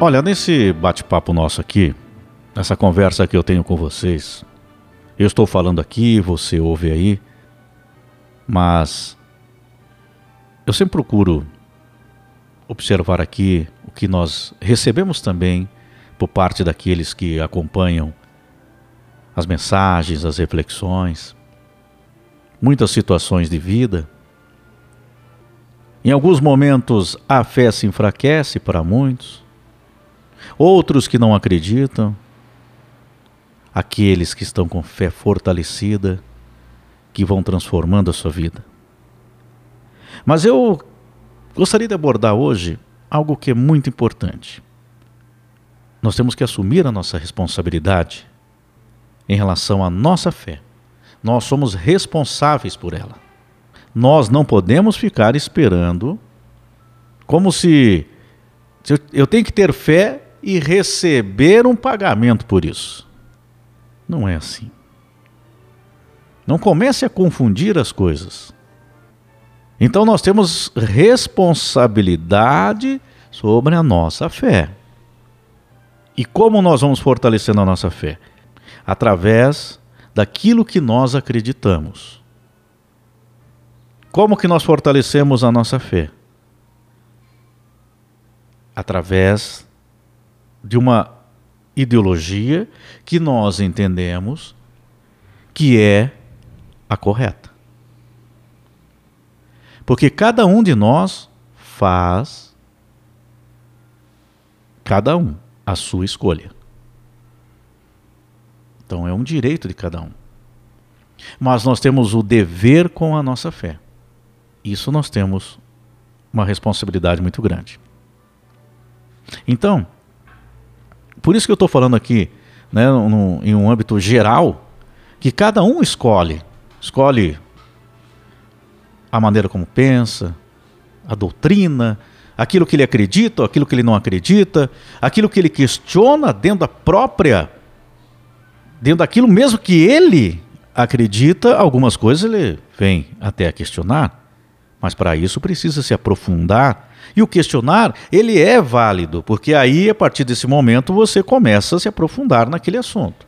Olha, nesse bate-papo nosso aqui, nessa conversa que eu tenho com vocês, eu estou falando aqui, você ouve aí, mas eu sempre procuro observar aqui o que nós recebemos também por parte daqueles que acompanham as mensagens, as reflexões, muitas situações de vida. Em alguns momentos a fé se enfraquece para muitos, outros que não acreditam, aqueles que estão com fé fortalecida, que vão transformando a sua vida. Mas eu gostaria de abordar hoje algo que é muito importante. Nós temos que assumir a nossa responsabilidade em relação à nossa fé. Nós somos responsáveis por ela. Nós não podemos ficar esperando como se eu tenho que ter fé e receber um pagamento por isso. Não é assim. Não comece a confundir as coisas. Então nós temos responsabilidade sobre a nossa fé. E como nós vamos fortalecendo a nossa fé? Através daquilo que nós acreditamos. Como que nós fortalecemos a nossa fé? Através de uma ideologia que nós entendemos que é a correta. Porque cada um de nós faz, cada um, a sua escolha. Então é um direito de cada um. Mas nós temos o dever com a nossa fé. Isso nós temos uma responsabilidade muito grande. Então, por isso que eu estou falando aqui, né, no, em um âmbito geral, que cada um escolhe. Escolhe a maneira como pensa, a doutrina, aquilo que ele acredita, aquilo que ele não acredita, aquilo que ele questiona dentro da própria, dentro daquilo mesmo que ele acredita, algumas coisas ele vem até a questionar, mas para isso precisa se aprofundar e o questionar, ele é válido, porque aí, a partir desse momento, você começa a se aprofundar naquele assunto.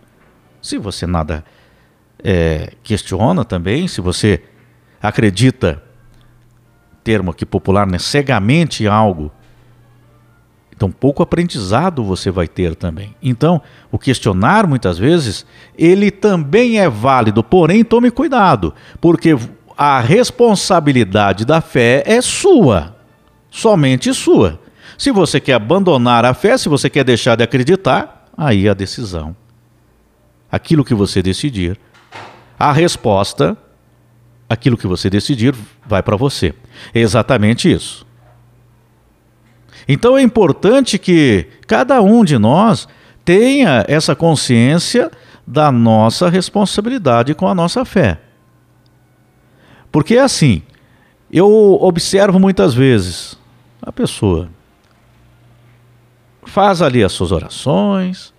Se você nada é, questiona também, se você acredita, termo aqui popular, né, cegamente em algo, então pouco aprendizado você vai ter também. Então, o questionar, muitas vezes, ele também é válido, porém, tome cuidado, porque a responsabilidade da fé é sua somente sua. Se você quer abandonar a fé, se você quer deixar de acreditar, aí a decisão. Aquilo que você decidir, a resposta, aquilo que você decidir, vai para você. É exatamente isso. Então é importante que cada um de nós tenha essa consciência da nossa responsabilidade com a nossa fé. Porque é assim, eu observo muitas vezes a pessoa faz ali as suas orações,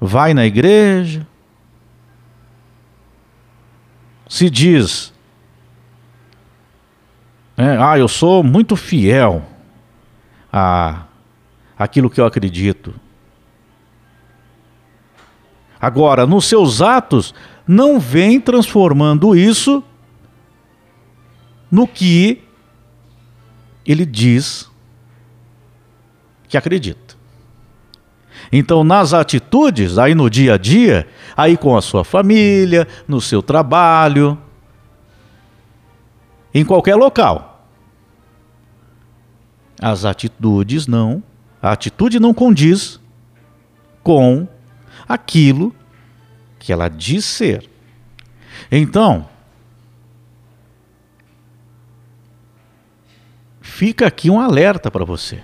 vai na igreja, se diz, né, ah, eu sou muito fiel a aquilo que eu acredito. Agora, nos seus atos, não vem transformando isso no que ele diz que acredita. Então, nas atitudes, aí no dia a dia, aí com a sua família, no seu trabalho, em qualquer local, as atitudes não, a atitude não condiz com aquilo que ela diz ser. Então, fica aqui um alerta para você.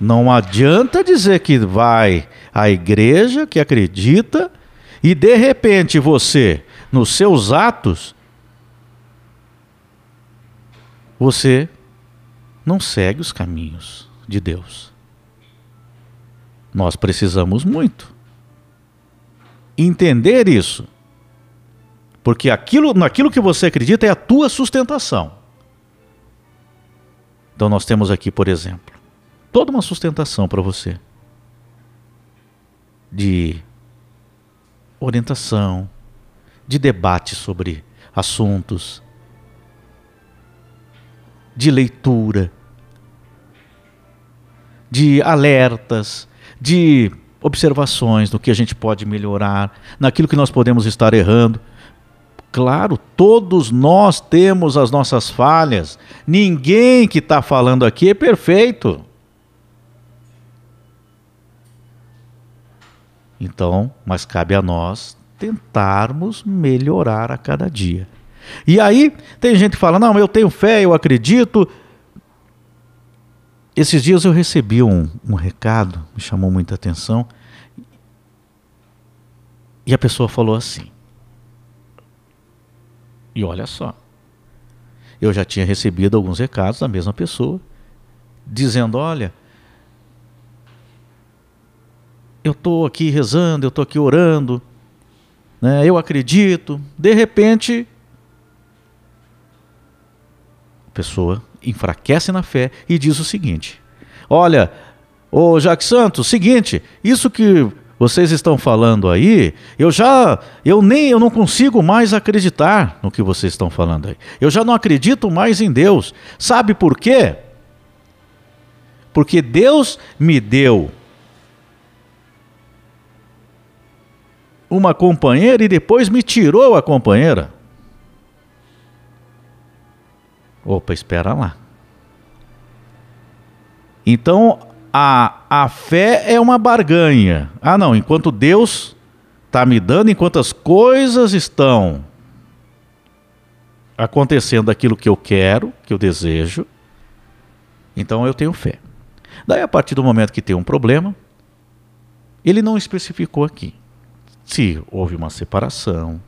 Não adianta dizer que vai à igreja, que acredita, e de repente você, nos seus atos, você não segue os caminhos de Deus. Nós precisamos muito entender isso. Porque aquilo, naquilo que você acredita é a tua sustentação. Então nós temos aqui, por exemplo, toda uma sustentação para você de orientação, de debate sobre assuntos, de leitura, de alertas, de observações no que a gente pode melhorar, naquilo que nós podemos estar errando. Claro, todos nós temos as nossas falhas. Ninguém que está falando aqui é perfeito. Então, mas cabe a nós tentarmos melhorar a cada dia. E aí, tem gente que fala: não, eu tenho fé, eu acredito. Esses dias eu recebi um, um recado, me chamou muita atenção. E a pessoa falou assim: e olha só, eu já tinha recebido alguns recados da mesma pessoa, dizendo: olha, eu estou aqui rezando, eu estou aqui orando, né, eu acredito. De repente, a pessoa enfraquece na fé e diz o seguinte: Olha, ô Jacques Santos, seguinte, isso que vocês estão falando aí, eu já, eu nem, eu não consigo mais acreditar no que vocês estão falando aí. Eu já não acredito mais em Deus. Sabe por quê? Porque Deus me deu uma companheira e depois me tirou a companheira. Opa, espera lá. Então a, a fé é uma barganha. Ah, não, enquanto Deus está me dando, enquanto as coisas estão acontecendo aquilo que eu quero, que eu desejo, então eu tenho fé. Daí, a partir do momento que tem um problema, ele não especificou aqui se houve uma separação,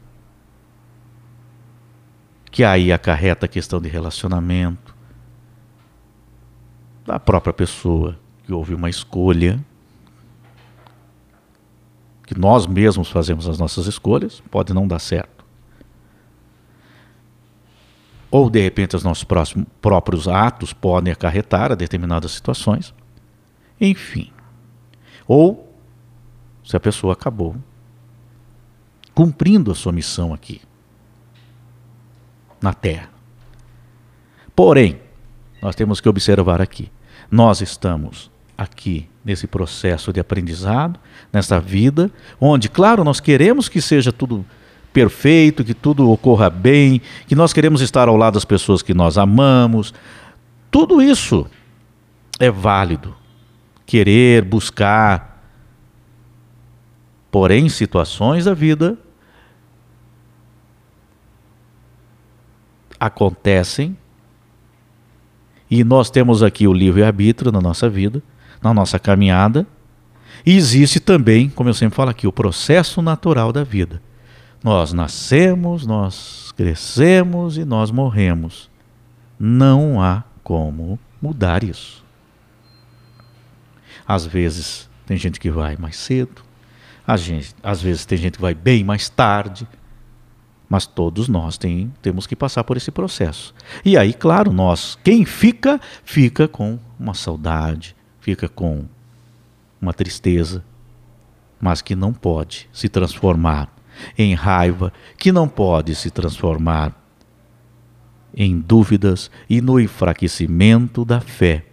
que aí acarreta a questão de relacionamento da própria pessoa, que houve uma escolha, que nós mesmos fazemos as nossas escolhas, pode não dar certo. Ou de repente os nossos próximos, próprios atos podem acarretar a determinadas situações. Enfim. Ou se a pessoa acabou cumprindo a sua missão aqui, na Terra. Porém, nós temos que observar aqui: nós estamos aqui nesse processo de aprendizado, nessa vida, onde, claro, nós queremos que seja tudo perfeito, que tudo ocorra bem, que nós queremos estar ao lado das pessoas que nós amamos. Tudo isso é válido. Querer, buscar. Porém, situações da vida acontecem e nós temos aqui o livre-arbítrio na nossa vida, na nossa caminhada. E existe também, como eu sempre falo aqui, o processo natural da vida. Nós nascemos, nós crescemos e nós morremos. Não há como mudar isso. Às vezes tem gente que vai mais cedo, gente, às vezes tem gente que vai bem mais tarde, mas todos nós tem, temos que passar por esse processo. E aí, claro, nós, quem fica, fica com uma saudade, fica com uma tristeza, mas que não pode se transformar em raiva, que não pode se transformar em dúvidas e no enfraquecimento da fé,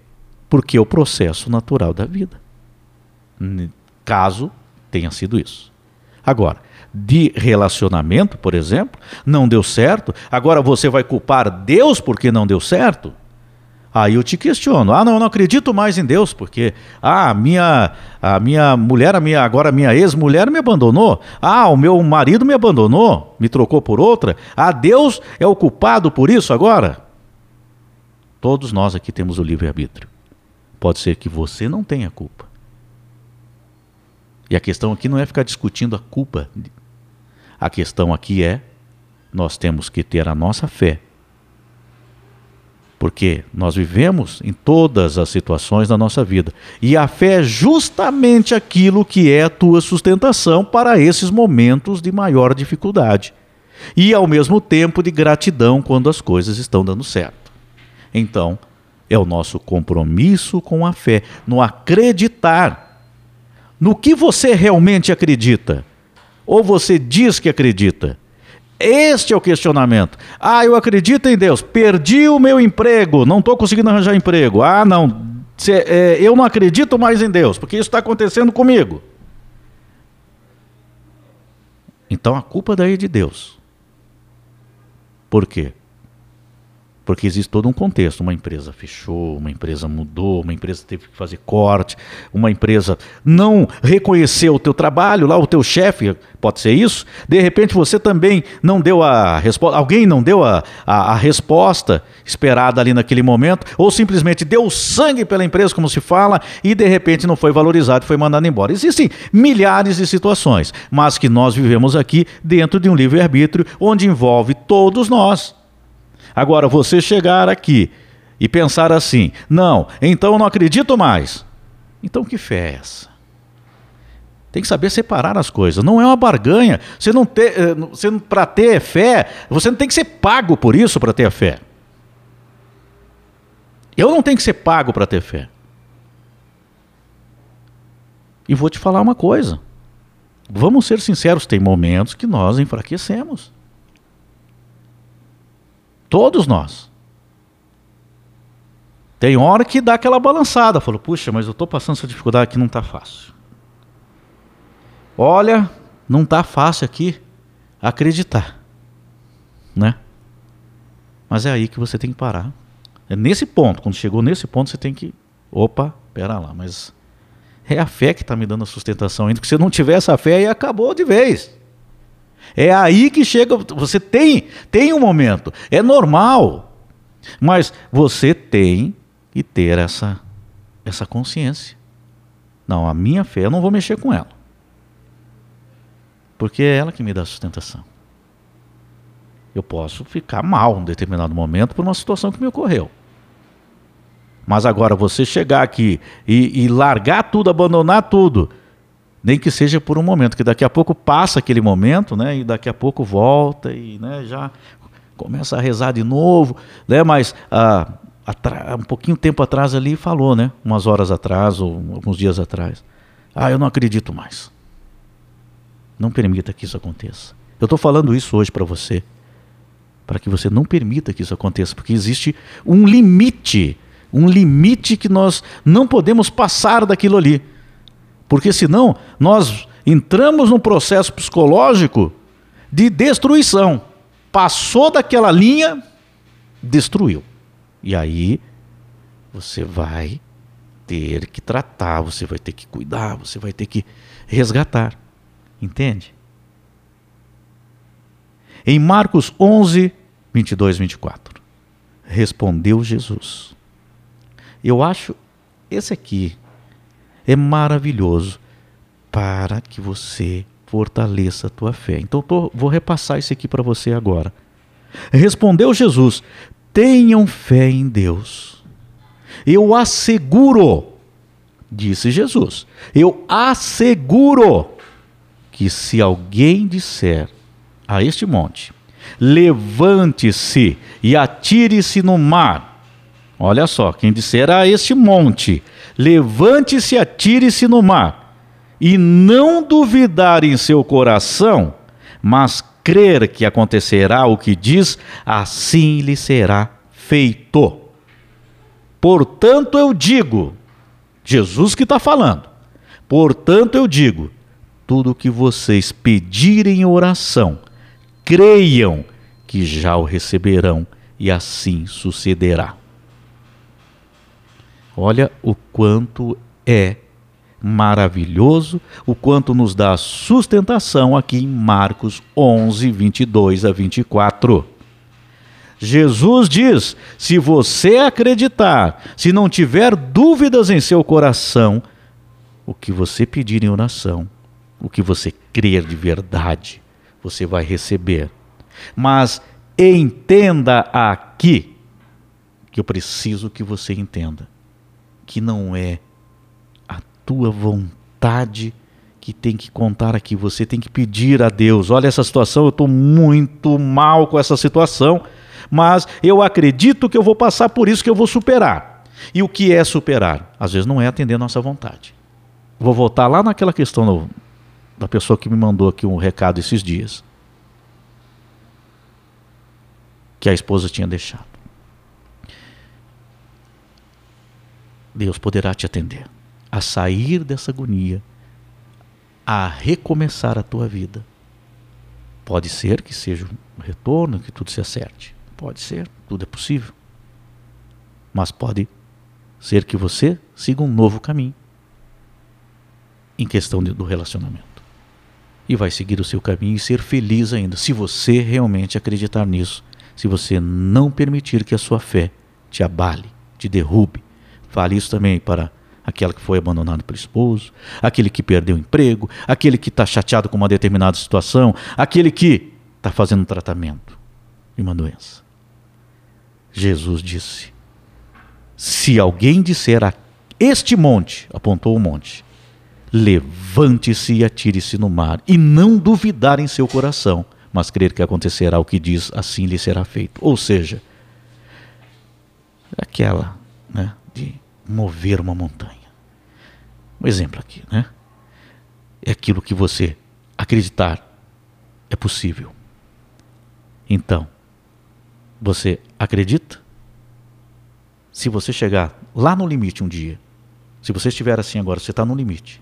porque é o processo natural da vida. Caso tenha sido isso. Agora, de relacionamento, por exemplo, não deu certo, agora você vai culpar Deus porque não deu certo? Aí eu te questiono. Ah, não, eu não acredito mais em Deus, porque ah, a minha a minha mulher, a minha agora a minha ex-mulher me abandonou. Ah, o meu marido me abandonou, me trocou por outra. Ah, Deus é o culpado por isso agora? Todos nós aqui temos o livre-arbítrio. Pode ser que você não tenha culpa. E a questão aqui não é ficar discutindo a culpa a questão aqui é: nós temos que ter a nossa fé. Porque nós vivemos em todas as situações da nossa vida. E a fé é justamente aquilo que é a tua sustentação para esses momentos de maior dificuldade. E ao mesmo tempo de gratidão quando as coisas estão dando certo. Então, é o nosso compromisso com a fé, no acreditar. No que você realmente acredita? Ou você diz que acredita? Este é o questionamento. Ah, eu acredito em Deus, perdi o meu emprego, não estou conseguindo arranjar emprego. Ah, não, cê, é, eu não acredito mais em Deus, porque isso está acontecendo comigo. Então a culpa daí é de Deus. Por quê? Porque existe todo um contexto. Uma empresa fechou, uma empresa mudou, uma empresa teve que fazer corte, uma empresa não reconheceu o teu trabalho, lá o teu chefe, pode ser isso. De repente você também não deu a resposta, alguém não deu a, a, a, resposta esperada ali naquele momento, ou simplesmente deu sangue pela empresa, como se fala, e de repente não foi valorizado, foi mandado embora. Existem milhares de situações, mas que nós vivemos aqui dentro de um livre-arbítrio onde envolve todos nós. Agora, você chegar aqui e pensar assim: não, então eu não acredito mais. Então, que fé é essa? Tem que saber separar as coisas. Não é uma barganha. Você não ter, eh, você para ter fé, você não tem que ser pago por isso para ter fé. Eu não tenho que ser pago para ter fé. E vou te falar uma coisa. Vamos ser sinceros, tem momentos que nós enfraquecemos. Todos nós. Tem hora que dá aquela balançada. Falou, puxa, mas eu estou passando essa dificuldade aqui, não está fácil. Olha, não está fácil aqui acreditar. Né? Mas é aí que você tem que parar. É nesse ponto, quando chegou nesse ponto, você tem que. Opa, pera lá, mas é a fé que está me dando a sustentação ainda. Porque se não tiver essa fé, aí acabou de vez. É aí que chega, você tem, tem um momento, é normal. Mas você tem que ter essa essa consciência. Não, a minha fé eu não vou mexer com ela. Porque é ela que me dá sustentação. Eu posso ficar mal em determinado momento por uma situação que me ocorreu. Mas agora você chegar aqui e, e largar tudo, abandonar tudo, nem que seja por um momento, que daqui a pouco passa aquele momento, né? E daqui a pouco volta e né, já começa a rezar de novo, né? Mas ah, um pouquinho tempo atrás ali falou, né? Umas horas atrás ou alguns dias atrás. Ah, eu não acredito mais. Não permita que isso aconteça. Eu estou falando isso hoje para você, para que você não permita que isso aconteça, porque existe um limite, um limite que nós não podemos passar daquilo ali. Porque senão nós entramos num processo psicológico de destruição. Passou daquela linha, destruiu. E aí você vai ter que tratar, você vai ter que cuidar, você vai ter que resgatar. Entende? Em Marcos 11, 22, 24, respondeu Jesus. Eu acho esse aqui é maravilhoso para que você fortaleça a tua fé. Então tô, vou repassar isso aqui para você agora. Respondeu Jesus: Tenham fé em Deus. Eu asseguro, disse Jesus, eu asseguro que se alguém disser a este monte: Levante-se e atire-se no mar. Olha só, quem disser a este monte: Levante-se atire-se no mar, e não duvidar em seu coração, mas crer que acontecerá o que diz, assim lhe será feito. Portanto, eu digo, Jesus que está falando, portanto, eu digo, tudo o que vocês pedirem em oração, creiam que já o receberão, e assim sucederá. Olha o quanto é maravilhoso, o quanto nos dá sustentação aqui em Marcos 11, 22 a 24. Jesus diz: se você acreditar, se não tiver dúvidas em seu coração, o que você pedir em oração, o que você crer de verdade, você vai receber. Mas entenda aqui, que eu preciso que você entenda que não é a tua vontade que tem que contar aqui. Você tem que pedir a Deus: olha, essa situação, eu estou muito mal com essa situação, mas eu acredito que eu vou passar por isso, que eu vou superar. E o que é superar? Às vezes não é atender a nossa vontade. Vou voltar lá naquela questão do, da pessoa que me mandou aqui um recado esses dias. Que a esposa tinha deixado. Deus poderá te atender a sair dessa agonia, a recomeçar a tua vida. Pode ser que seja um retorno, que tudo se acerte. Pode ser, tudo é possível. Mas pode ser que você siga um novo caminho em questão de, do relacionamento. E vai seguir o seu caminho e ser feliz ainda, se você realmente acreditar nisso, se você não permitir que a sua fé te abale, te derrube. Fale isso também para aquela que foi abandonada pelo esposo, aquele que perdeu o emprego, aquele que está chateado com uma determinada situação, aquele que está fazendo um tratamento de uma doença. Jesus disse: Se alguém disser a este monte, apontou o monte, levante-se e atire-se no mar, e não duvidar em seu coração, mas crer que acontecerá o que diz, assim lhe será feito. Ou seja, aquela né, de mover uma montanha. Um exemplo aqui, né? É aquilo que você acreditar é possível. Então, você acredita? Se você chegar lá no limite um dia, se você estiver assim agora, você está no limite,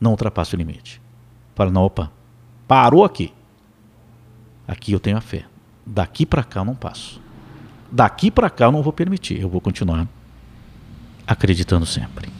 não ultrapasse o limite. Fala, não, opa, parou aqui. Aqui eu tenho a fé. Daqui para cá eu não passo. Daqui para cá eu não vou permitir, eu vou continuar acreditando sempre.